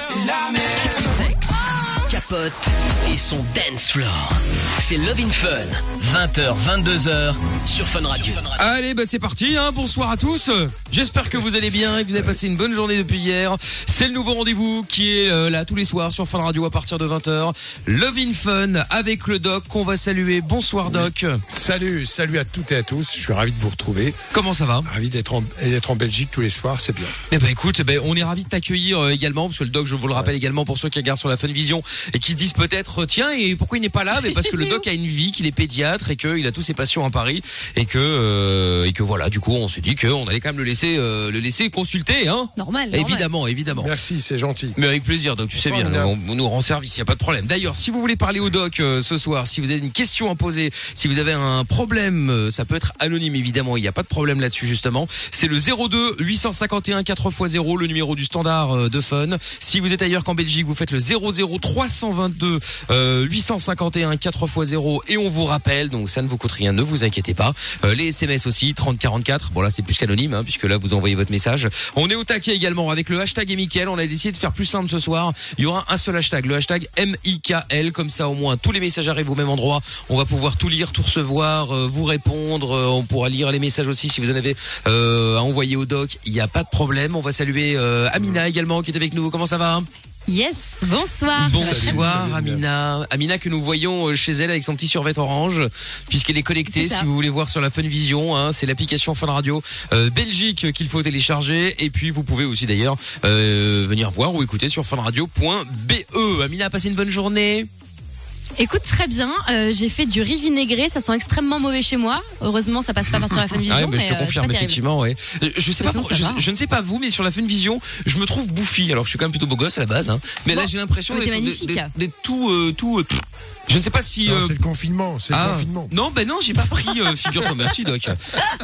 c'est la. Et son dance floor. C'est Love in Fun, 20h, 22h sur Fun Radio. Allez, bah c'est parti, hein. bonsoir à tous. J'espère que vous allez bien et que vous avez passé une bonne journée depuis hier. C'est le nouveau rendez-vous qui est euh, là tous les soirs sur Fun Radio à partir de 20h. Love in Fun avec le doc qu'on va saluer. Bonsoir doc. Salut, salut à toutes et à tous. Je suis ravi de vous retrouver. Comment ça va? Ravi d'être en, Belgique tous les soirs, c'est bien. Eh ben écoute, ben, on est ravi de t'accueillir euh, également parce que le doc, je vous le rappelle également pour ceux qui regardent sur la Funvision et qui se disent peut-être tiens et pourquoi il n'est pas là? Mais parce que le doc a une vie, qu'il est pédiatre et qu'il a tous ses patients à Paris et que euh, et que voilà, du coup on s'est dit qu'on allait quand même le laisser euh, le laisser consulter, hein Normal. normal. Évidemment, évidemment. Merci, c'est gentil. Mais avec plaisir, donc tu sais bien, on, on nous rend service, il y a pas de problème. D'ailleurs, si vous voulez parler au doc euh, ce soir, si vous avez une question à poser, si vous avez un problème, euh, ça peut être anonyme évidemment, il n'y a pas de problème là-dessus justement. C'est le 02 851 4x0, le numéro du standard euh, de Fun. Si vous êtes ailleurs qu'en Belgique, vous faites le 00 322 euh, 851 4x0 et on vous rappelle, donc ça ne vous coûte rien, ne vous inquiétez pas. Euh, les SMS aussi, 3044. Bon là c'est plus qu'anonyme, hein, puisque là vous envoyez votre message. On est au taquet également avec le hashtag Mickaël. On a décidé de faire plus simple ce soir. Il y aura un seul hashtag, le hashtag MIKL. Comme ça au moins tous les messages arrivent au même endroit. On va pouvoir tout lire, tout recevoir, euh, vous répondre. Euh, on pourra lire les messages aussi si vous en avez à envoyer au doc. Il n'y a pas de problème. On va saluer Amina également qui est avec nous. Comment ça va? Yes, bonsoir. Bonsoir Amina. Amina que nous voyons euh, chez elle avec son petit survêt orange puisqu'elle est connectée si vous voulez voir sur la Fun Vision hein, c'est l'application Fun Radio euh, Belgique qu'il faut télécharger et puis vous pouvez aussi d'ailleurs euh, venir voir ou écouter sur funradio.be. Amina a passé une bonne journée. Écoute, très bien. euh, j'ai fait du riz vinaigré. Ça sent extrêmement mauvais chez moi. Heureusement, ça passe pas par sur la Fun Vision. Ah ouais, mais je te euh, confirme effectivement ouais. Je sais pas Sinon, pour- ça je, va. je ne sais pas vous mais sur la Fun Vision, je me trouve bouffi. Alors je suis quand même plutôt beau gosse à la base hein. Mais là j'ai l'impression d'être tout euh, tout pff. Je ne sais pas si euh, c'est le confinement, c'est Ah, le confinement. non, ben non, j'ai pas pris euh, figure-toi. Merci, Doc.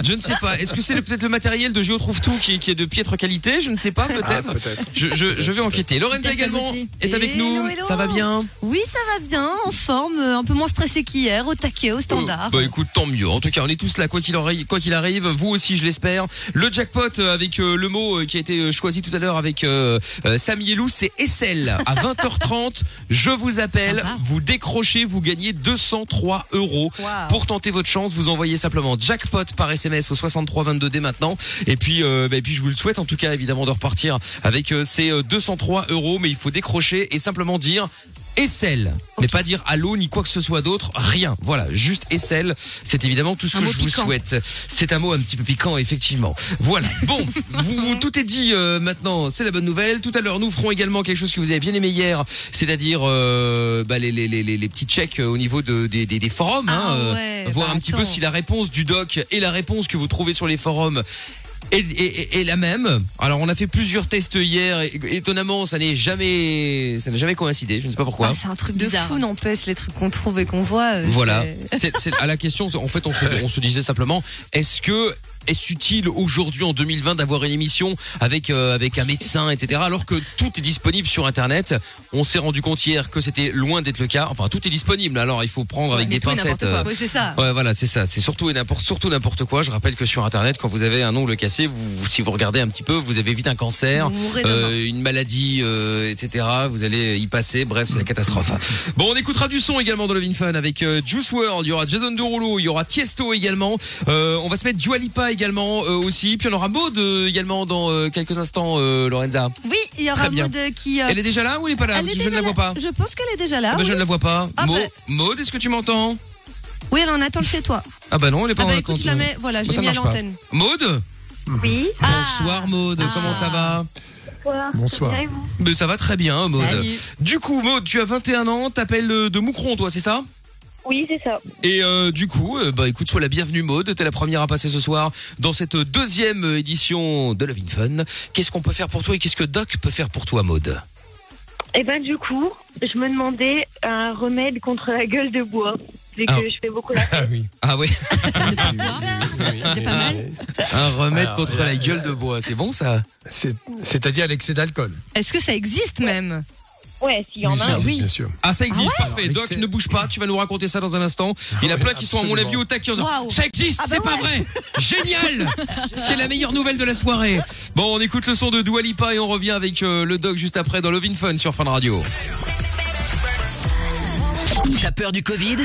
Je ne sais pas. Est-ce que c'est le- peut-être le matériel de Géo Trouve Tout qui, est- qui est de piètre qualité? Je ne sais pas, peut-être. Ah, peut-être. je, je, je vais enquêter. Lorenza également est avec nous. Hello, hello. Ça va bien? Oui, ça va bien, en forme, euh, un peu moins stressé qu'hier, au taquet, au standard. Euh, Bah écoute, tant mieux. En tout cas, on est tous là, quoi qu'il arrive, quoi qu'il arrive. Vous aussi, je l'espère. Le jackpot euh, avec euh, le mot euh, qui a été euh, choisi tout à l'heure avec euh, euh, Samy et Lou, c'est Essel. À 20h30, je vous appelle. Vous décrochez, vous gagnez 203 euros. Wow. Pour tenter votre chance, vous envoyez simplement jackpot par SMS au 63 22 dès maintenant. Et puis, euh, bah, et puis je vous le souhaite en tout cas évidemment de repartir avec euh, ces euh, 203 euros. Mais il faut décrocher et simplement dire. Essel, mais pas dire allô ni quoi que ce soit d'autre, rien. Voilà, juste Essel, c'est évidemment tout ce Un que je vous souhaite. C'est un mot un petit peu piquant, effectivement. Voilà. Bon, vous, tout est dit euh, maintenant. C'est la bonne nouvelle. Tout à l'heure, nous ferons également quelque chose que vous avez bien aimé hier, c'est-à-dire euh, bah, les, les, les, petits checks au niveau de, des, des, des forums. Ah hein, euh, ouais, voir bah un petit peu si la réponse du doc et la réponse que vous trouvez sur les forums est, est- est- est la même. Alors on a fait plusieurs tests hier. et étonnamment, ça n'est jamais, ça n'a jamais coïncidé. Je ne sais pas pourquoi. Ah, c'est un truc de Bizarre. fou, n'empêche, les trucs qu'on trouve et qu'on voit. euh, Voilà. c'est- C'est c'est- à la question, en fait, on se, on se disait simplement, est-ce que est-ce utile aujourd'hui en 2020 d'avoir une émission avec euh, avec un médecin, etc. Alors que tout est disponible sur Internet? On s'est rendu compte hier que c'était loin d'être le cas. Enfin, tout est disponible. Alors, il faut prendre avec mais des pincettes. n'importe quoi. euh, Ouais, c'est ça. Ouais, voilà, c'est ça. C'est surtout et n'importe, surtout n'importe quoi. Je rappelle que sur Internet, quand vous avez un ongle cassé, vous, si vous regardez un petit peu, vous avez vite un cancer, euh, une maladie, euh, etc. Vous allez y passer. Bref, c'est la catastrophe. Bon, on écoutera du son également dans le Fun avec euh, Juice WRLD. Il y aura Jason Derulo, il y aura Tiesto également. Euh, on va se mettre Dua Lipa également euh, aussi. Puis on aura Maud euh, également dans euh, quelques instants, euh, Lorenza. Oui, il y aura. Maud qui. euh, Elle est déjà là ou elle est pas là? Elle est Je ne la vois pas. Je pense qu'elle est déjà là. Ah bah, je ne la vois pas. Ah Maud, bah. Maud, est-ce que tu m'entends? Oui, elle en attend chez toi. Ah bah non, elle est pas Ah bah en écoute, attente. je la mets, voilà, je Bah, l'ai mis à l'antenne. Maud? Oui, Bonsoir Maud, Ah. comment ça va? Bonsoir. Mais ça va très bien Maud. Salut. Du coup Maud, tu as 21 ans, t'appelles de Moucron toi, c'est ça? Oui, c'est ça. Et euh, du coup, euh, bah écoute, sois la bienvenue Maud, t'es la première à passer ce soir dans cette deuxième édition de Love in Fun. Qu'est-ce qu'on peut faire pour toi et qu'est-ce que Doc peut faire pour toi Maud Et ben du coup, je me demandais un remède contre la gueule de bois, vu que Ah. je fais beaucoup la Ah oui. Ah ouais, C'est pas mal. un remède Alors, contre la gueule de bois, c'est bon ça? C'est- C'est-à-dire l'excès d'alcool. Est-ce que ça existe même? Ouais, s'il y en Oui, a ça un. existe, oui. bien sûr. Ah, ça existe, parfait. Alors, Doc, l'excès- ne bouge pas, tu vas nous raconter ça dans un instant. Il y en a Ouais, plein qui sont, à mon avis, au taquet en disant, Waouh. Ça existe, Ah bah c'est pas ouais. vrai Génial C'est la meilleure nouvelle de la soirée. Bon, on écoute le son de Dua Lipa et on revient avec euh, le Doc juste après dans Love in Fun sur Fun Radio. T'as peur du Covid?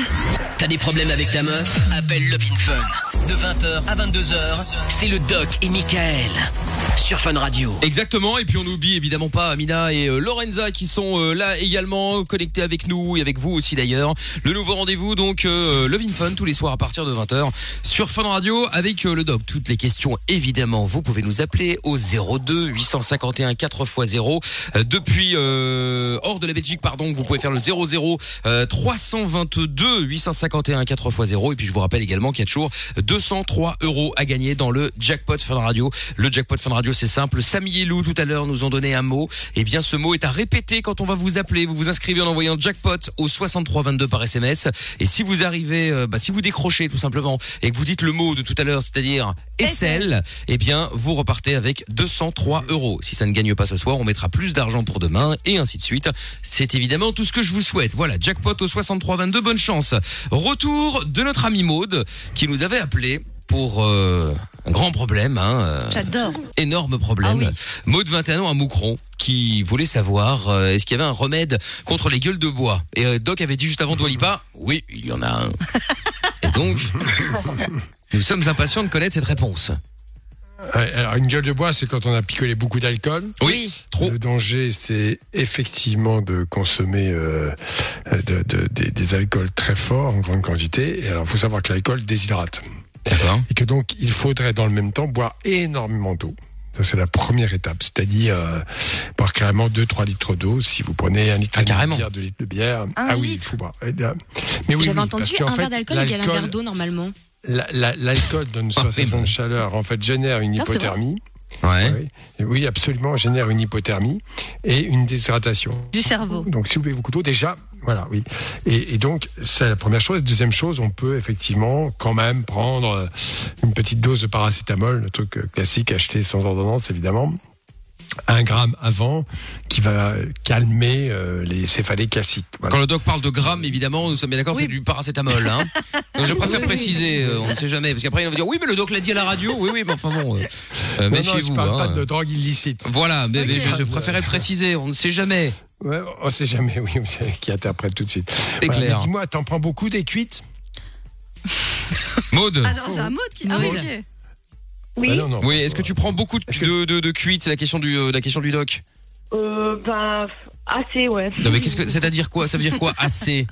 T'as des problèmes avec ta meuf? Appelle Love in Fun. De 20h à 22h, c'est le Doc et Michael sur Fun Radio. Exactement, et puis on n'oublie évidemment pas Amina et euh, Lorenza qui sont euh, là également connectés avec nous et avec vous aussi d'ailleurs. Le nouveau rendez-vous donc euh, Love Fun tous les soirs à partir de 20h sur Fun Radio avec euh, le doc. Toutes les questions évidemment, vous pouvez nous appeler au 02 851 4x0 Euh, depuis hors de la Belgique pardon, vous pouvez faire le 00 euh, 322 851 4x0 et puis je vous rappelle également qu'il y a toujours 203 euros à gagner dans le jackpot Fun Radio. Le jackpot Fun Radio c'est simple. Samy et Lou tout à l'heure nous ont donné un mot. Et bien ce mot est à répéter quand on va vous appeler. Vous vous inscrivez en envoyant jackpot au 6322 par SMS. Et si vous arrivez, euh, bah, si vous décrochez tout simplement et que vous dites le mot de tout à l'heure, c'est-à-dire Essel, eh bien vous repartez avec 203 euros. Si ça ne gagne pas ce soir, on mettra plus d'argent pour demain et ainsi de suite. C'est évidemment tout ce que je vous souhaite. Voilà, jackpot au 6322, bonne chance. Retour de notre ami Maude qui nous avait appelé pour euh, un grand problème, hein, euh, J'adore. énorme problème. Ah oui. Maud 21 ans à Moucron qui voulait savoir euh, est-ce qu'il y avait un remède contre les gueules de bois. Et euh, Doc avait dit juste avant Dwalipa, oui, il y en a un. Et donc, nous sommes impatients de connaître cette réponse. Ouais, alors, une gueule de bois, c'est quand on a picolé beaucoup d'alcool. Oui, trop. Le danger, c'est effectivement de consommer euh, de- de- des, des alcools très forts en grande quantité. Et alors, il faut savoir que l'alcool déshydrate. Et que donc, il faudrait dans le même temps boire énormément d'eau. Ça, c'est la première étape. C'est-à-dire euh, boire carrément 2-3 litres d'eau. Si vous prenez un litre Ah, de bière, 2 litres de bière. Un ah oui, il faut boire. Eh Mais oui, J'avais oui, entendu parce qu'en un fait, verre d'alcool égale un verre d'eau normalement. la- la- L'alcool donne une Ah, sensation de chaleur, en fait, génère une hypothermie. Ouais. Oui. Oui, absolument, génère une hypothermie et une déshydratation. Du cerveau. Donc, si vous buvez beaucoup d'eau, déjà, voilà, oui. Et, donc, c'est la première chose. Deuxième chose, on peut effectivement quand même prendre euh, une petite dose de paracétamol, le truc euh, classique acheté sans ordonnance, évidemment. Un gramme avant, qui va calmer euh, les céphalées classiques. Voilà. Quand le doc parle de grammes, évidemment, nous sommes bien d'accord, Oui. c'est du paracétamol. Hein. Donc je préfère Oui, oui. préciser, euh, on ne sait jamais, parce qu'après il va dire oui, mais le doc l'a dit à la radio. Oui, oui, mais enfin bon, euh, euh, Non, non, je méfiez-vous. parle pas hein. de drogue illicite. Voilà, mais, je, je préférais préciser, on ne sait jamais. Ouais, on sait jamais, oui, qui interprète tout de suite. C'est Voilà, Dis-moi, t'en prends beaucoup des cuites? Maude Ah non, c'est un mot qui. Ah oui, Maud. ok. Oui, Ah non, non. Oui, est-ce que tu prends beaucoup de, de, de, de cuites C'est la question du, euh, la question du doc. euh, ben, assez, ouais. Non, mais qu'est-ce que, c'est-à-dire quoi Ça veut dire quoi assez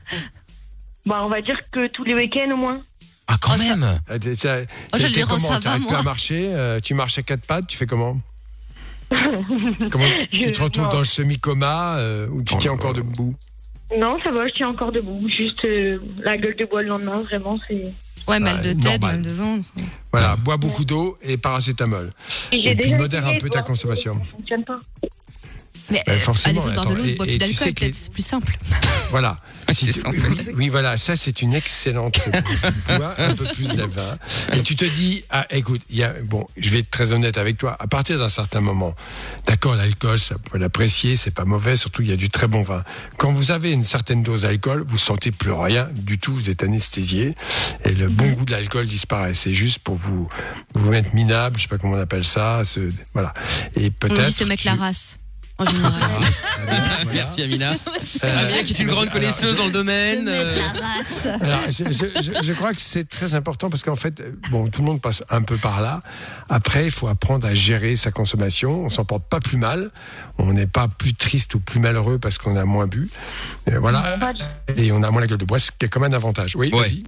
Bah, on va dire que tous les week-ends au moins. Ah, quand Oh, ça- même Ah, t'es- Oh, je t'es le dirais, comment ça va, T'arrives plus moi. à marcher euh, Tu marches à quatre pattes Tu fais comment Comment tu te retrouves non. dans le semi-coma euh, ou tu tiens encore debout Non, ça va, je tiens encore debout. Juste euh, la gueule de bois le lendemain, vraiment, c'est. Ouais, mal Ouais, de tête, normal. mal de ventre. Voilà, bois beaucoup d'eau et paracétamol. Et, Et puis modère un peu ta consommation. Ça fonctionne pas. Mais Bah, euh, forcément, à défaut de attends, l'eau, et- bois plus tu sais d'alcool, que peut-être, c'est plus simple. Voilà. Ouais, Si c'est tu- ça, en oui, voilà, ça c'est une excellente tu bois un peu plus de vin et tu te dis, ah, écoute, il y a, bon, je vais être très honnête avec toi. À partir d'un certain moment, d'accord, l'alcool, ça peut l'apprécier, c'est pas mauvais, surtout il y a du très bon vin. Quand vous avez une certaine dose d'alcool, vous sentez plus rien du tout, vous êtes anesthésié et le bon goût de l'alcool disparaît. C'est juste pour vous vous mettre minable, je sais pas comment on appelle ça, ce- voilà. Et On peut-être. dit se mettre la race. En général. Merci Amina. Euh, Amina qui est une grande alors, connaisseuse dans le domaine. euh, Alors, je, je- je- je crois que c'est très important parce qu'en fait, bon, tout le monde passe un peu par là. Après, il faut apprendre à gérer sa consommation. On s'en porte pas plus mal. On n'est pas plus triste ou plus malheureux parce qu'on a moins bu. Euh, voilà. Et on a moins la gueule de bois, ce qui est comme un avantage. Oui, Ouais. vas-y.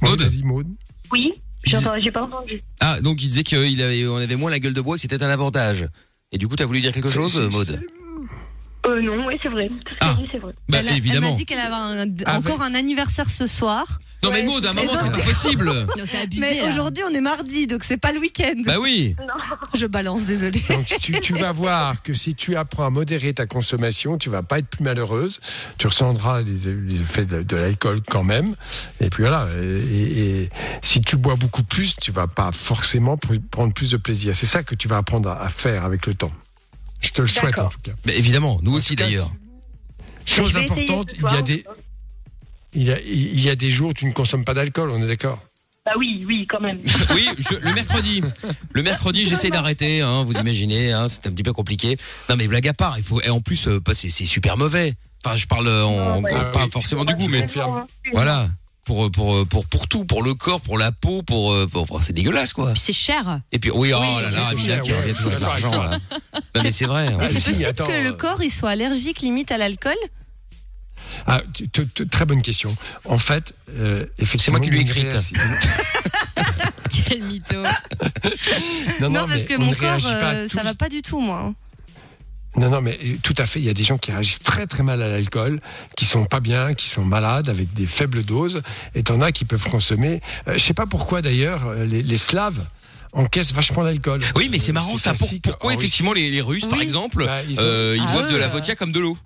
Maud Vas-y, Maud. Oui, j'ai pas entendu. Ah, donc il disait qu'on avait, on avait moins la gueule de bois, que c'était un avantage. Et du coup, t'as voulu dire quelque chose, Maude Euh, non, oui, c'est vrai. Tout ce Ah. qu'elle dit, c'est vrai. Bah elle, a- elle évidemment. m'a dit qu'elle avait un- Ah, encore un anniversaire ce soir. Non mais. Maud, à un moment, c'est pas possible. Non, c'est abusé. Mais là. aujourd'hui, on est mardi, donc c'est pas le week-end. Bah oui. Je balance, désolé. Donc tu, tu vas voir que si tu apprends à modérer ta consommation, tu vas pas être plus malheureuse. Tu ressentras les, les effets de, de l'alcool quand même. Et puis voilà. Et, et- et si tu bois beaucoup plus, tu vas pas forcément pr- prendre plus de plaisir. C'est ça que tu vas apprendre à, à faire avec le temps. Je te le souhaite en tout cas. Mais évidemment, nous aussi d'ailleurs. Chose importante, il y a soir. des il y a, il y a des jours où tu ne consommes pas d'alcool, on est d'accord Bah oui, oui, quand même. Oui, je- le mercredi. Le mercredi, j'essaie d'arrêter, hein, vous imaginez, hein, c'est un petit peu compliqué. Non mais blague à part, il faut et en plus euh, bah, c'est c'est super mauvais. Enfin, je parle euh, en, Non, ouais. en- pas Ah oui. forcément du goût mais confirme. voilà. Pour, pour, pour, pour tout, pour le corps, pour la peau, pour, euh, pour- pour- c'est dégueulasse quoi. Puis c'est cher. Et puis oui, oh Oui, là là, Michel qui ouais, revient toujours avec l'argent là. Non mais c'est vrai. hein. Ah, Et c'est si, possible attends, que le corps il soit allergique limite à l'alcool Ah, tu- tu- tu- très bonne question. En fait, euh, effectivement, moi qui lui ai écrite. Quel mytho. Non, non, Non, parce mais que on mon ne corps, euh, ça va pas du tout, moi. hein. Non, non, mais euh, tout à fait. Il y a des gens qui réagissent très très mal à l'alcool, qui sont pas bien, qui sont malades avec des faibles doses. Et t'en as qui peuvent consommer. Euh, je sais pas pourquoi d'ailleurs les, les Slaves encaissent vachement d'alcool. Oui, mais c'est marrant ça. Pour- pourquoi Russie. effectivement les, les Russes, par exemple, Bah, ils ont- euh, ils Ah, boivent de la euh, vodka comme de l'eau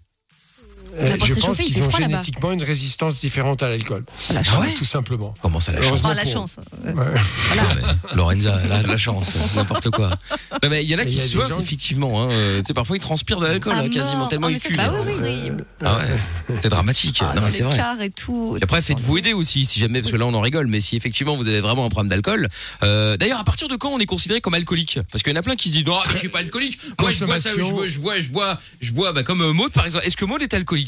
Euh, Je se pense qu'ils ont génétiquement une résistance différente à l'alcool. La Ah chance. ouais Tout simplement. Comment ça la chance Oh, la chance. Ouais. Ouais, Lorenza, la, la chance, n'importe quoi. Non, mais il y en a qui suivent gens- effectivement. Hein. euh, Tu sais, parfois ils transpirent de l'alcool, Ah, hein, quasiment tellement Oh, ils cuivent. c'est Bah oui, oui. horrible. Ah ouais, c'est dramatique. Ah, non dans mais c'est vrai. et tout. Et après, faites-vous aider aussi, si jamais, parce que là on en rigole, mais si effectivement vous avez vraiment un problème d'alcool. Euh, D'ailleurs, à partir de quand on est considéré comme alcoolique? Parce qu'il y en a plein qui se disent non, je suis pas alcoolique. Moi, je bois ça, je bois, je bois, je bois, je bois, bah, comme euh, Maud par exemple. Est-ce que Maud est alcoolique?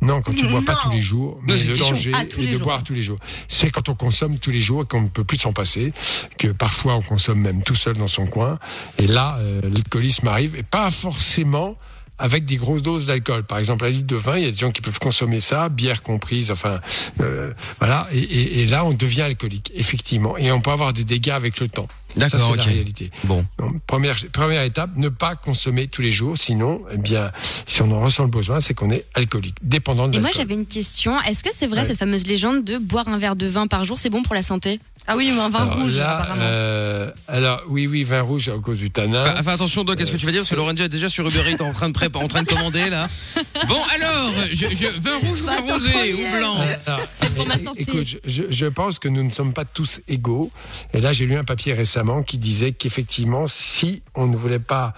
Non, quand tu ne bois pas tous les jours, mais le danger Ah, est de jours. boire tous les jours. C'est quand on consomme tous les jours et qu'on ne peut plus s'en passer, que parfois on consomme même tout seul dans son coin. Et là, euh, l'alcoolisme arrive, et pas forcément avec des grosses doses d'alcool. Par exemple, un litre de vin, il y a des gens qui peuvent consommer ça, bière comprise, enfin, euh, voilà. Et, et- et là, on devient alcoolique, effectivement. Et on peut avoir des dégâts avec le temps. D'accord, ok. la réalité. Bon. Donc, première, première étape, ne pas consommer tous les jours. Sinon, eh bien, si on en ressent le besoin, c'est qu'on est alcoolique, dépendant de Et moi j'avais une question. Est-ce que c'est vrai Ouais. cette fameuse légende de boire un verre de vin par jour, c'est bon pour la santé? Ah oui, mais un vin Alors rouge, là, apparemment. euh, alors oui, oui, vin rouge à cause du tanin. Fais attention, Doc, qu'est-ce que tu vas dire Parce que Lorenzo est déjà sur Uber Eats en train de, pré- en train de commander là. Bon, alors, je, je- vin rouge ou vin rosé ou blanc? Alors, C'est pour ma santé. Écoute, je- je, je pense que nous ne sommes pas tous égaux. Et là, j'ai lu un papier récemment qui disait qu'effectivement, si on ne voulait pas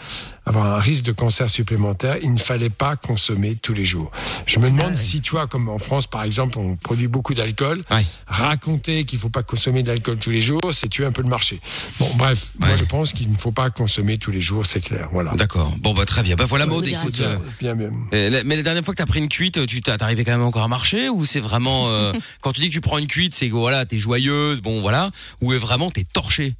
avoir un risque de cancer supplémentaire, il ne fallait pas consommer tous les jours. Je me demande si, tu vois, comme en France, par exemple, on produit beaucoup d'alcool, raconter qu'il ne faut pas consommer de l'alcool tous les jours, c'est tuer un peu le marché. Bon, bref, moi, je pense qu'il ne faut pas consommer tous les jours, c'est clair. Voilà. D'accord. Bon, bah très bien. Bah voilà, Maud, écoute. euh, Bien, bien. euh, la- mais la dernière fois que t'as pris une cuite, tu t'arrivais quand même encore à marcher ou c'est vraiment euh, quand tu dis que tu prends une cuite, c'est que voilà, t'es joyeuse, bon voilà, ou est vraiment t'es torché.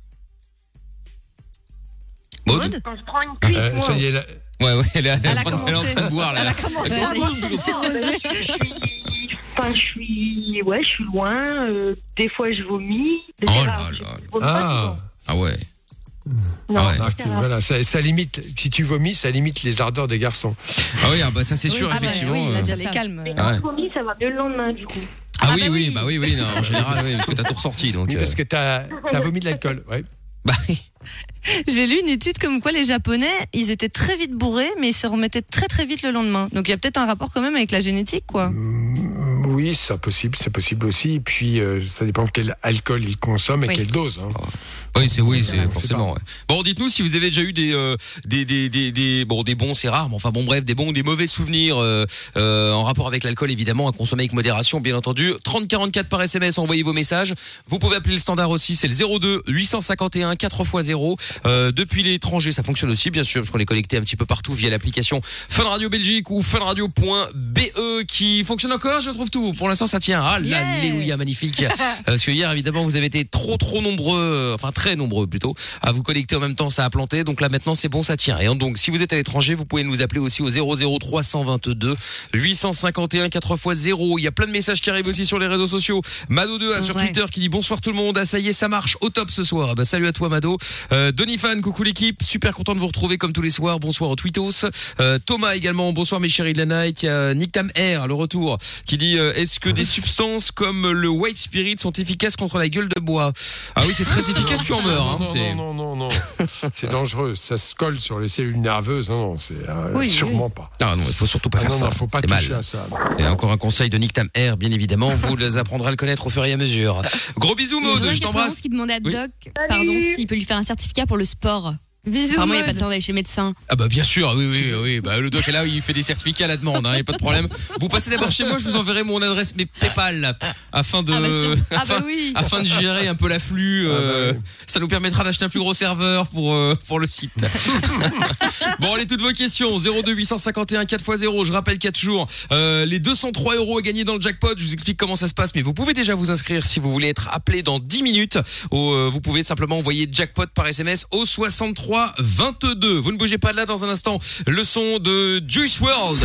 Maud? Quand je prends une cuite, Euh, moi, ça y est, là, Ouais, ouais, elle est, elle est Elle en a train de- elle est en commencé. train de boire là. Elle a commencé à boire enfin, je suis, ouais, je suis loin. euh, des fois, je vomis. Des Oh fois, là je là. vomis pas Ah. Ah ouais. Non, Ah ouais. Que, rare. voilà, ça, ça limite, si tu vomis, ça limite les ardeurs des garçons. Ah oui, ah bah ça c'est sûr Ah bah effectivement. oui, euh. là, ça. les calme. Mais Ah quand ouais. je vomis, ça va mieux le lendemain, du coup. Ah, Ah oui, bah oui, oui. bah oui, oui, non, en général, oui, parce que t'as tout ressorti donc. Oui, euh, parce que t'as as vomi de l'alcool. Ouais. Bah oui. J'ai lu une étude comme quoi les Japonais, ils étaient très vite bourrés, mais ils se remettaient très très vite le lendemain. Donc il y a peut-être un rapport quand même avec la génétique, quoi. Mm, Oui, c'est possible, c'est possible aussi. Et puis, euh, ça dépend quel alcool il consomme et Oui. quelle dose. hein. Oui, c'est oui, c'est forcément. ouais. Bon, dites-nous si vous avez déjà eu des euh, des, des des des bon des bons, c'est rare, mais enfin bon bref, des bons ou des mauvais souvenirs euh, euh, en rapport avec l'alcool évidemment, à consommer avec modération bien entendu. 30 44 par SMS, envoyez vos messages. Vous pouvez appeler le standard aussi, c'est le 02 851 4x0. Euh, depuis l'étranger, ça fonctionne aussi bien sûr parce qu'on est connecté un petit peu partout via l'application Fun Radio Belgique ou funradio.be qui fonctionne encore, je trouve tout. Pour l'instant, ça tient. Ah, Yeah. alléluia, magnifique. Parce que hier, évidemment, vous avez été trop, trop nombreux, euh, enfin très nombreux plutôt, à vous connecter en même temps, ça a planté. Donc là, maintenant, c'est bon, ça tient. Et donc, si vous êtes à l'étranger, vous pouvez nous appeler aussi au 00322 851 4x0. Il y a plein de messages qui arrivent aussi sur les réseaux sociaux. Mado2 a sur Ouais. Twitter qui dit bonsoir tout le monde. Ah, ça y est, ça marche au top ce soir. Ah Bah, salut à toi, Mado. Euh, Donny Fan, coucou l'équipe. Super content de vous retrouver comme tous les soirs. Bonsoir aux Twittos. Euh, Thomas également. Bonsoir mes chéris de la night. Il y a Nick Tam Air, le retour, qui dit euh, est-ce que des substances comme le white spirit sont efficaces contre la gueule de bois? Ah oui, c'est très efficace, tu en meurs. Hein. non, C'est- non, non, non, non. c'est dangereux. Ça se colle sur les cellules nerveuses. Non, non, c'est euh, Oui, sûrement pas. Ah non, il faut surtout pas Ah faire non, ça. non, faut pas c'est toucher mal. à ça. C'est encore un conseil de Nick Tam Air, bien évidemment. Vous les apprendrez à le connaître au fur et à mesure. Gros bisous, Maud. Je t'embrasse. qui demandait à Oui. Doc, pardon, s'il peut lui faire un certificat pour le sport. Bisous. Apparemment, il n'y a pas de temps d'aller chez le médecin. Ah bah bien sûr, oui, oui, oui. Bah, le doc est là, il fait des certificats à la demande, il n'y a pas de problème. Vous passez d'abord chez moi, je vous enverrai mon adresse mes PayPal afin de, Ah bah. Ah afin, bah oui. afin de gérer un peu l'afflux. euh, Ça nous permettra d'acheter un plus gros serveur pour euh, pour le site. bon, allez, toutes vos questions 02 851 4x0. Je rappelle 4 jours. Euh, les 203 euros à gagner dans le jackpot. Je vous explique comment ça se passe, mais vous pouvez déjà vous inscrire si vous voulez être appelé dans 10 minutes. Euh, vous pouvez simplement envoyer jackpot par SMS au 63 22. Vous ne bougez pas de là dans un instant. Le son de Juice World.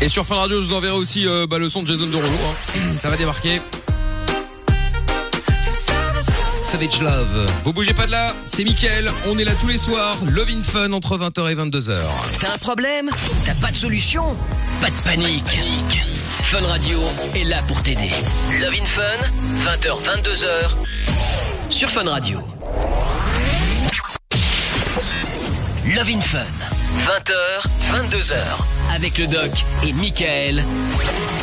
Et sur Fun Radio, je vous enverrai aussi euh, bah, le son de Jason Derulo. hein. Ça va débarquer. Savage Love. Vous bougez pas de là, c'est Mickaël. On est là tous les soirs. Love in Fun entre 20h et 22h. T'as un problème T'as pas de solution Pas de panique. Fun Radio est là pour t'aider. Love in Fun, 20h, 22h, sur Fun Radio. Love in Fun, 20h, 22h, avec le doc et Michael,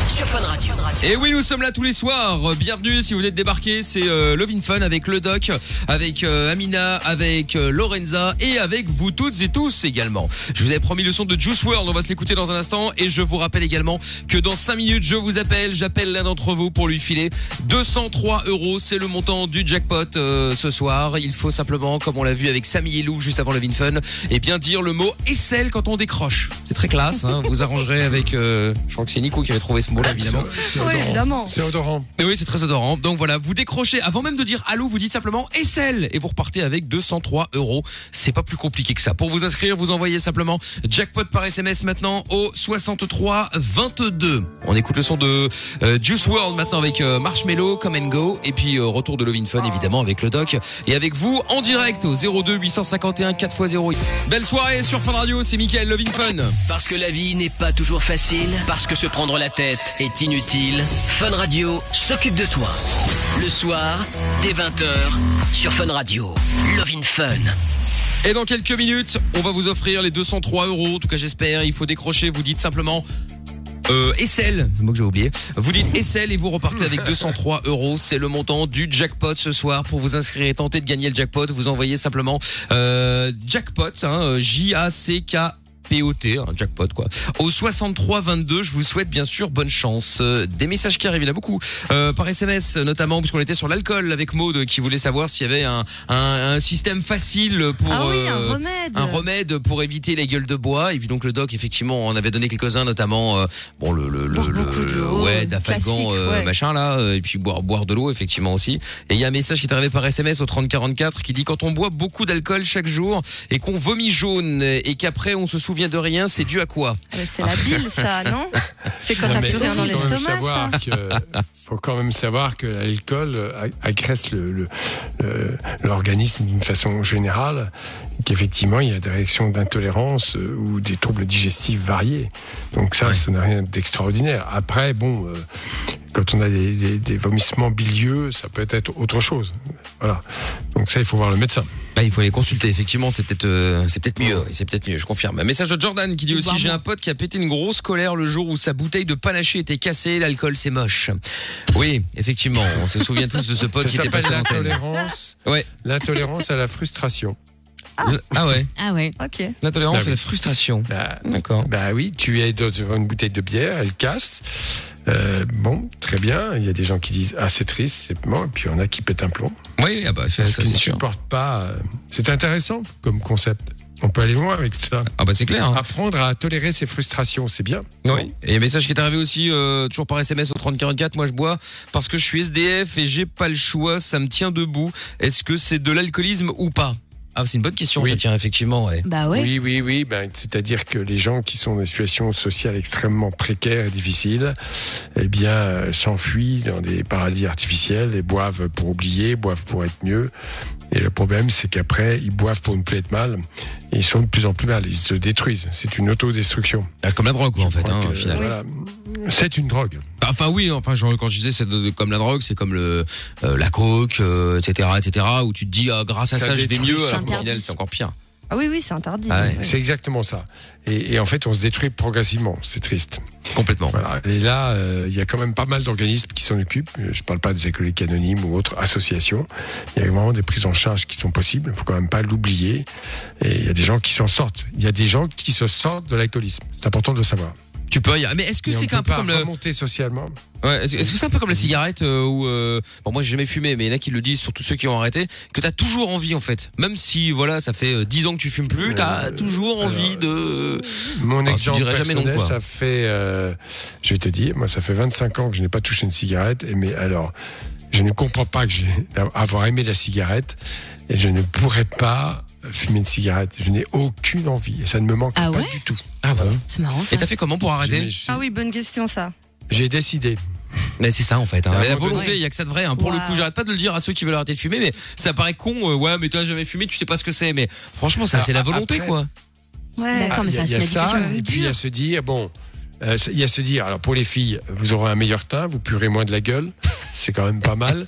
sur Fun Radio. Et oui, nous sommes là tous les soirs. Bienvenue si vous venez de débarquer. C'est euh, Love in Fun avec le doc, avec euh, Amina, avec euh, Lorenza et avec vous toutes et tous également. Je vous avais promis le son de Juice World. On va se l'écouter dans un instant. Et je vous rappelle également que dans 5 minutes, je vous appelle. J'appelle l'un d'entre vous pour lui filer 203 euros. C'est le montant du jackpot euh, ce soir. Il faut simplement, comme on l'a vu avec Samy et Lou juste avant Love in Fun, et bien dire le mot aisselle quand on décroche. C'est très classe. Hein. Vous arrangerez avec. euh, je crois que c'est Nico qui avait trouvé ce mot-là évidemment. C'est Oui, odorant. évidemment. C'est odorant. Et oui, c'est très odorant. Donc voilà, vous décrochez. Avant même de dire allô, vous dites simplement Essel et vous repartez avec 203 euros. C'est pas plus compliqué que ça. Pour vous inscrire, vous envoyez simplement jackpot par SMS maintenant au 63 22. On écoute le son de euh, Juice World maintenant avec euh, Marshmello, Come and Go et puis euh, retour de Lovin Fun évidemment avec le doc et avec vous en direct au 02 851 4x0. Belle soirée sur Fun Radio, c'est Mickaël Lovin Fun. Parce que la vie n'est pas toujours facile, parce que se prendre la tête est inutile, Fun Radio s'occupe de toi. Le soir, dès 20h, sur Fun Radio. Love in Fun. Et dans quelques minutes, on va vous offrir les 203 euros. En tout cas, j'espère. Il faut décrocher. Vous dites simplement. Euh, Essel, le mot que j'ai oublié. Vous dites Essel et vous repartez avec 203 euros. C'est le montant du jackpot ce soir. Pour vous inscrire et tenter de gagner le jackpot, vous envoyez simplement euh, jackpot, hein, J-A-C-K. POT, un jackpot quoi. Au 63 22, je vous souhaite bien sûr bonne chance. Euh, Des messages qui arrivent, il y en a beaucoup. Euh, par SMS notamment, puisqu'on était sur l'alcool avec Maude qui voulait savoir s'il y avait un, un, un système facile pour Ah oui, euh, un remède. un remède pour éviter les gueules de bois. Et puis donc le doc, effectivement, on avait donné quelques-uns, notamment euh, bon le le le, le- ouais d'afalgan euh, ouais. machin là, euh, et puis boire boire de l'eau effectivement aussi. Et il y a un message qui est arrivé par SMS au 3044 qui dit quand on boit beaucoup d'alcool chaque jour et qu'on vomit jaune et qu'après on se souvient de rien, c'est dû à quoi C'est la bile, ça, non C'est quand t'as plus rien dans faut quand même l'estomac, que- faut quand même savoir que l'alcool euh, agresse le- le- le- l'organisme d'une façon générale, qu'effectivement il y a des réactions d'intolérance euh, ou des troubles digestifs variés. Donc ça, ça n'a rien d'extraordinaire. Après, bon, euh, quand on a des, des- des vomissements bilieux, ça peut être autre chose. Voilà. Donc ça, il faut voir le médecin. Bah, il faut aller consulter, effectivement, c'est peut-être euh, c'est peut-être mieux, c'est peut-être mieux, je confirme. Un message de Jordan qui dit aussi j'ai un pote qui a pété une grosse colère le jour où sa bouteille de panaché était cassée, l'alcool c'est moche. Oui, effectivement, on se souvient tous de ce pote Ça qui était s'appelle passé à l'antenne. l'intolérance, Ouais. l'intolérance à la frustration. L- Ah ouais, Ah ouais. Ok. l'intolérance Ah c'est oui. la frustration. Bah, D'accord. Bah oui, tu es dans une bouteille de bière, elle casse. Euh, bon, très bien. Il y a des gens qui disent ah c'est triste, c'est bon. Et puis il y en a qui pètent un plomb. Oui, ah bah ça qu'ils c'est sûr. pas. euh, C'est intéressant comme concept. On peut aller loin avec ça. Ah bah c'est clair. hein. Apprendre à tolérer ses frustrations, c'est bien. Oui. Et un message qui est arrivé aussi, euh, toujours par SMS au 3044, moi je bois parce que je suis SDF et j'ai pas le choix, ça me tient debout. Est-ce que c'est de l'alcoolisme ou pas? Ah c'est une bonne question, Oui. ça tient effectivement, ouais. Bah ouais. Oui, oui, oui. Ben, C'est-à-dire que les gens qui sont dans des situations sociales extrêmement précaires et difficiles, eh bien, euh, s'enfuient dans des paradis artificiels et boivent pour oublier, boivent pour être mieux. Et le problème, c'est qu'après, ils boivent pour ne plus être mal. Et ils sont de plus en plus mal. Ils se détruisent. C'est une autodestruction. Ah, C'est comme la drogue quoi en fait, hein, que, au final. voilà. C'est une drogue. Enfin oui, enfin genre, quand je disais c'est comme la drogue, c'est comme le euh, la coke, euh, etc., etc. Où tu te dis ah, grâce à ça, Ça je vais mieux, c'est alors qu'au interdit. final c'est encore pire. Ah oui, oui, c'est interdit. Ah ouais. Ouais. C'est exactement ça. Et, et en fait, on se détruit progressivement. C'est triste. Complètement. Voilà. Et là, euh, il y a quand même pas mal d'organismes qui s'en occupent. Je parle pas des écoliques anonymes ou autres associations. Il y a vraiment des prises en charge qui sont possibles. Il faut quand même pas l'oublier. Et il y a des gens qui s'en sortent. Il y a des gens qui se sortent de l'alcoolisme. C'est important de le savoir. Tu peux y... Mais est-ce que c'est peut un peu comme le... remonter socialement. Ouais, est-ce que c'est un peu comme la cigarette euh, où euh, bon moi j'ai jamais fumé mais il y en a qui le disent surtout ceux qui ont arrêté que t'as toujours envie en fait même si voilà ça fait euh, 10 ans que tu fumes plus t'as toujours envie de Mon Ah, tu exemple dirais jamais non, personnel, ça fait, euh, je vais te dire, moi, ça fait 25 ans que je n'ai pas touché une cigarette. Et mais alors, je ne comprends pas que j'ai avoir aimé la cigarette et je ne pourrais pas fumer une cigarette. Je n'ai aucune envie et ça ne me manque Ah pas ouais du tout. ah bon C'est marrant ça. et t'as fait comment pour Mais arrêter Ah oui, bonne question ça. J'ai décidé. mais c'est ça en fait hein. La volonté il y a que ça de vrai hein. pour le coup j'arrête pas de le dire à ceux qui veulent arrêter de fumer mais ça paraît con euh, ouais mais t'as jamais fumé tu sais pas ce que c'est mais franchement ça c'est la volonté après- quoi Ouais. D'accord, mais il y a, ça il y a reste une ça, et puis il y a se dire, bon, euh, il y a se dire, alors pour les filles, vous aurez un meilleur teint, vous purez moins de la gueule, c'est quand même pas mal.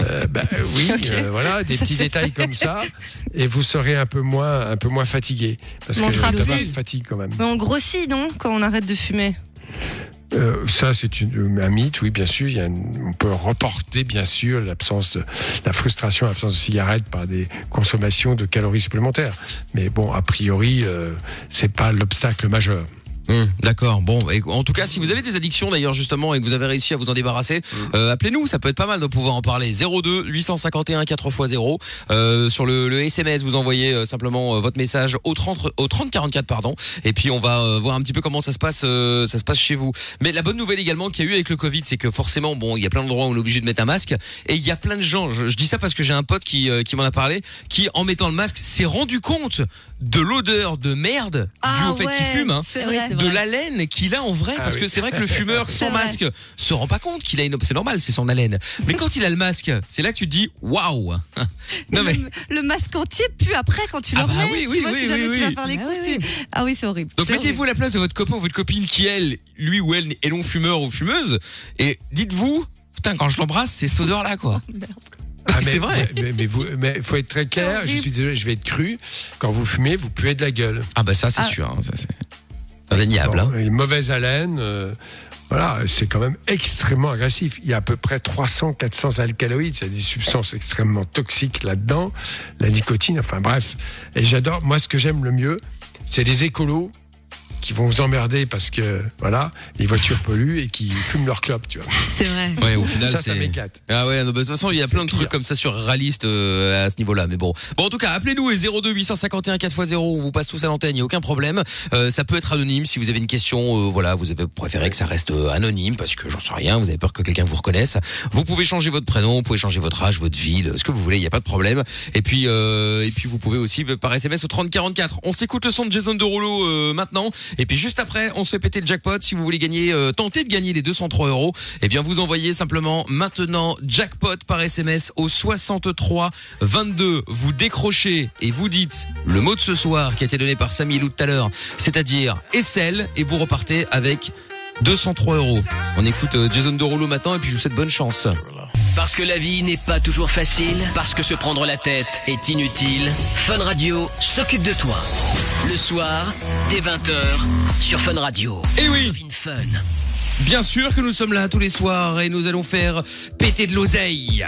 Euh, ben, euh, oui, euh, voilà, des Ça, petits détails comme ça, et vous serez un peu moins, un peu moins fatigué, parce Mais que sera le tabac plus- fatigue quand même. Mais on grossit, non Quand on arrête de fumer? Euh, ça, c'est une- un mythe, oui, bien sûr. Il y a une- on peut reporter, bien sûr, l'absence de la frustration, l'absence de cigarettes par des consommations de calories supplémentaires. Mais bon, a priori, euh, c'est pas l'obstacle majeur. Hum, D'accord. Bon, et en tout cas, si vous avez des addictions d'ailleurs justement et que vous avez réussi à vous en débarrasser, euh, appelez-nous. Ça peut être pas mal de pouvoir en parler. 02 851 4x0 euh, sur le, le SMS. Vous envoyez euh, simplement euh, votre message au 30 au 30 44 pardon. Et puis on va euh, voir un petit peu comment ça se passe euh, ça se passe chez vous. Mais la bonne nouvelle également qu'il y a eu avec le Covid, c'est que forcément bon, il y a plein d'endroits où on est obligé de mettre un masque et il y a plein de gens. Je, je dis ça parce que j'ai un pote qui euh, qui m'en a parlé, qui en mettant le masque s'est rendu compte de l'odeur de merde due au fait qu'il fume. Hein De l'haleine qu'il a en vrai Ah parce oui. que c'est vrai que le fumeur sans vrai. masque se rend pas compte qu'il a une c'est normal c'est son haleine mais quand il a le masque c'est là que tu te dis waouh non mais le, le masque entier pue après quand tu Ah le bah remets. oui, tu oui, vois, oui, si jamais oui, tu vas oui. faire les Ah oui, tu- Ah oui, c'est horrible. donc mettez-vous à la place de votre copain ou votre copine qui elle lui ou elle est non fumeur ou fumeuse et dites-vous putain quand je l'embrasse c'est cette odeur là quoi Ah, c'est mais- vrai Mais, mais, mais vous, mais faut être très clair. Je suis désolé, je vais être cru. Quand vous fumez, vous puez de la gueule. ah bah ça c'est Ah. sûr hein, ça c'est indéniable hein. Une mauvaise haleine, euh, voilà, c'est quand même extrêmement agressif. Il y a à peu près 300, 400 alcaloïdes, c'est des substances extrêmement toxiques là-dedans, la nicotine, enfin bref. Et j'adore, moi ce que j'aime le mieux, c'est les écolos qui vont vous emmerder parce que voilà, les voitures polluent et qui fument leur clope, tu vois. C'est vrai. ouais au final ça, ça c'est m'éclate. Ah ouais, non, bah, de toute façon, il y a plein de pire. trucs comme ça sur Ralist euh, à ce niveau-là. Mais bon. Bon, en tout cas, appelez-nous et 02 851 4x0. On vous passe tous à l'antenne, il n'y a aucun problème. Euh, ça peut être anonyme si vous avez une question. euh, voilà, vous avez préféré que ça reste euh, anonyme parce que j'en sais rien. Vous avez peur que quelqu'un vous reconnaisse. Vous pouvez changer votre prénom, vous pouvez changer votre âge, votre ville, ce que vous voulez. Il n'y a pas de problème. Et puis, euh, et puis vous pouvez aussi euh, par SMS au 3044. On s'écoute le son de Jason Derulo euh, maintenant. Et puis juste après, on se fait péter le jackpot. Si vous voulez gagner, euh, tenter de gagner les 203 euros, eh bien vous envoyez simplement maintenant jackpot par SMS au 63 22. Vous décrochez et vous dites le mot de ce soir qui a été donné par Samy Lou tout à l'heure, c'est-à-dire Essel, et vous repartez avec 203 euros. On écoute euh, Jason Derulo maintenant et puis je vous souhaite bonne chance. Parce que la vie n'est pas toujours facile, parce que se prendre la tête est inutile, Fun Radio s'occupe de toi. Le soir, dès 20h, sur Fun Radio. Et oui, Love in Fun. Bien sûr que nous sommes là tous les soirs et nous allons faire péter de l'oseille.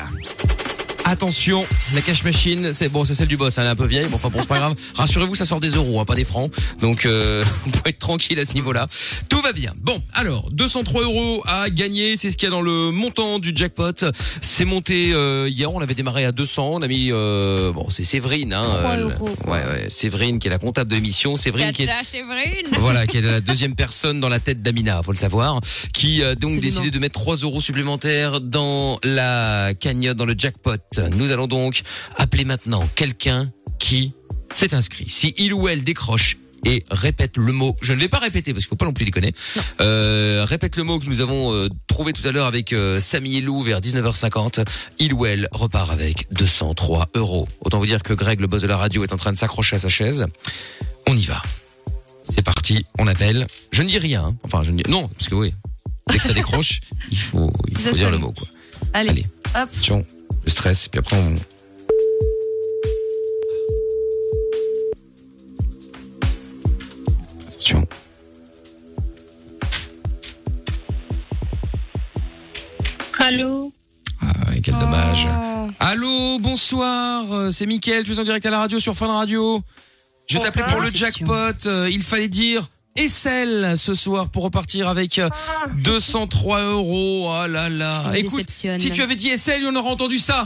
Attention, la cash machine, c'est bon, c'est celle du boss, elle est un peu vieille, mais enfin bon, c'est pas grave. Rassurez-vous, ça sort des euros, hein, pas des francs. Donc, euh, on peut être tranquille à ce niveau-là. Tout va bien. Bon, alors, 203 euros à gagner, c'est ce qu'il y a dans le montant du jackpot. C'est monté euh, hier, on avait démarré à 200, on a mis, euh, bon, c'est Séverine, hein. 3 euh, euros, quoi. Ouais, ouais, Séverine qui est la comptable de l'émission, Séverine qui est Séverine. voilà, qui est la deuxième personne dans la tête d'Amina, faut le savoir, qui a donc décidé de mettre 3 euros supplémentaires dans la cagnotte, dans le jackpot. Nous allons donc appeler maintenant quelqu'un qui s'est inscrit. Si il ou elle décroche et répète le mot, je ne vais pas répéter parce qu'il faut pas non plus connaître. Euh, répète le mot que nous avons euh, trouvé tout à l'heure avec euh, Samy et Lou vers 19h50. Il ou elle repart avec 203 euros. Autant vous dire que Greg, le boss de la radio, est en train de s'accrocher à sa chaise. On y va. C'est parti, on appelle. Je ne dis rien. hein. Enfin, je ne dis non, parce que oui, dès que ça décroche, il faut, il faut Ça dire le mot quoi. Allez, Allez. hop. Attention, le stress, et puis après on, attention. Allô Ah, quel dommage. Oh. Allô, bonsoir, euh, c'est Mickaël, tu es en direct à la radio sur Fun Radio. Je t'appelais pour le jackpot, euh, il fallait dire Essel ce soir pour repartir avec euh, 203 euros. Oh là là. Écoute, si tu avais dit Essel, on aurait entendu ça.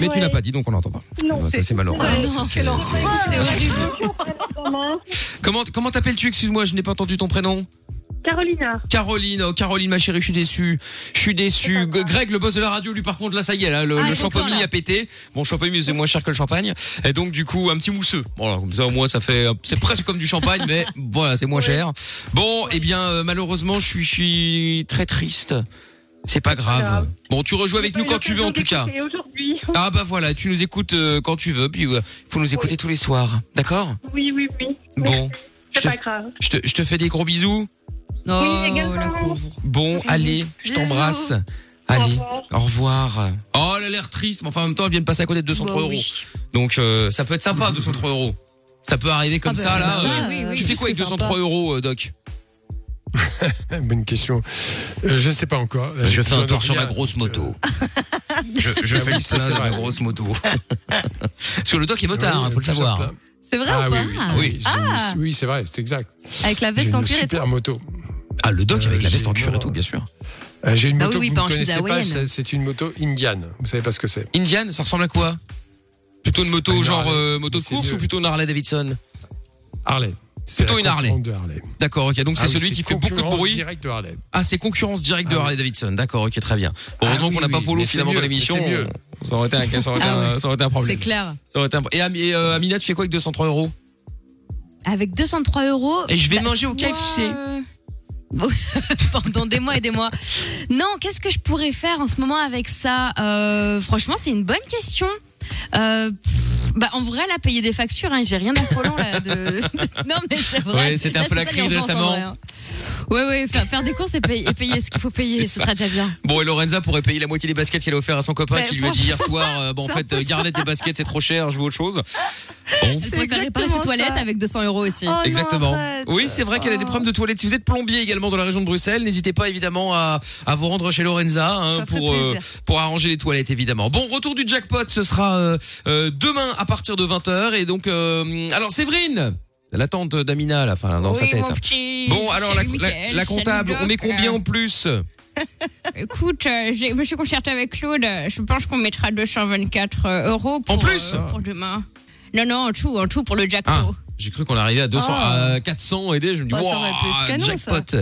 Mais tu n'as pas dit, donc on n'entend pas. Non, Ah, ça c'est malheureux. Ah non. C'est horrible. Comment comment t'appelles-tu Excuse-moi, je n'ai pas entendu ton prénom. Carolina. Caroline, oh Caroline ma chérie, je suis déçu. Je suis déçu. Greg, le boss de la radio, lui par contre là ça y est, là, le, Ah, le a pété. Bon, champagne c'est moins cher que le champagne. Et donc du coup un petit mousseux. Voilà, comme ça au moins ça fait, c'est presque comme du champagne, mais voilà c'est moins cher. Bon, eh bien euh, malheureusement je suis, je suis très triste. C'est pas grave. Bon, tu rejoues avec nous quand tu veux en tout cas. Ah bah voilà, tu nous écoutes euh, quand tu veux, puis il faut nous écouter tous les soirs, d'accord? Oui, oui, oui. Bon, C'est pas grave. je te, je te fais des gros bisous. Oh, également. la pauvre. Bon, allez, je t'embrasse. Au Allez, revoir. au revoir. Oh, elle a l'air triste, mais enfin en même temps, elle vient de passer à côté de 203 Bah euros. oui. Donc euh, ça peut être sympa, 203 euros. Ça peut arriver comme Ah bah, ça, là. ça, euh, oui, oui, tu oui, fais quoi avec c'est 203 sympa. euros, euh, Doc Bonne question. Euh, je ne sais pas encore. Là, j'ai Je fais un de tour sur rien, ma grosse moto. Je, je Ah fais oui, le ça, plein c'est de ma vrai. grosse moto. Parce que le Doc est motard, oui, hein, faut le savoir. C'est vrai Ah ou oui, pas oui, Ah oui, j'ai Ah. une- oui, c'est vrai, c'est exact. Avec la J'ai veste en une cuir et tout super moto. Ah, le Doc Euh, avec la veste en cuir et tout, bien sûr. Euh, J'ai une Ah moto oui, oui, que pas vous en ne connaissez pas, hawaïenne. c'est- c'est une moto Indian. Vous savez pas ce que c'est Indian, ça ressemble à quoi? Plutôt une moto Une genre Harley. euh, moto de C'est course mieux. ou plutôt une Harley Davidson? Harley. C'est Plutôt la une Harley. concurrente de Harley. D'accord, ok. Donc c'est Ah oui, celui qui fait beaucoup de concurrence bruit. direct de Harley. Ah, c'est concurrence directe de Ah oui. Harley Davidson. D'accord, ok, très bien. Heureusement Ah oui, qu'on n'a pas oui, Polo mais c'est finalement dans l'émission. mais c'est mieux. Ça aurait été un, ça aurait été Ah un- ouais. ça aurait été un C'est problème. clair. Ça aurait été un- Et, Ami- et, euh, Amina, tu fais quoi avec 203 euros? Avec 203 euros. Et je vais bah, manger au KFC. euh, Pendant des mois et des mois. Non, qu'est-ce que je pourrais faire en ce moment avec ça Euh, Franchement, c'est une bonne question. Euh, pff, bah en vrai là payer des factures hein, j'ai rien d'affolant là de non mais c'est vrai Ouais, c'était un peu la crise récemment. vrai, hein. Ouais ouais faire, faire des courses et payer, et payer ce qu'il faut payer ce sera déjà bien Bon, et Lorenza pourrait payer la moitié des baskets qu'elle a offert à son copain Ouais, qui lui a dit hier soir, euh, bon, en fait, euh, gardez tes baskets, c'est trop cher, je veux autre chose. Bon. elle pourrait faire réparer ses exactement toilettes avec 200 euros aussi Oh Exactement. Oui, c'est vrai qu'elle a des problèmes de toilettes. Si vous êtes plombier également dans la région de Bruxelles, n'hésitez pas évidemment à, à vous rendre chez Lorenza hein, pour euh, pour arranger les toilettes évidemment. Bon, retour du jackpot, ce sera euh, euh, demain à partir de 20h et donc euh, alors Séverine, la tante d'Amina là, enfin dans sa tête. mon petit Bon, alors la, comptable, on met combien en plus? Écoute, euh, je me suis concertée avec Claude. euh, Je pense qu'on mettra 224 euros pour, En plus euh, pour demain. Non, non, en tout, en tout pour le jackpot. Ah, j'ai cru qu'on arrivait à 200, Ah. à 400 aidés. Je me dis, Bah, ça wow, canon, jackpot.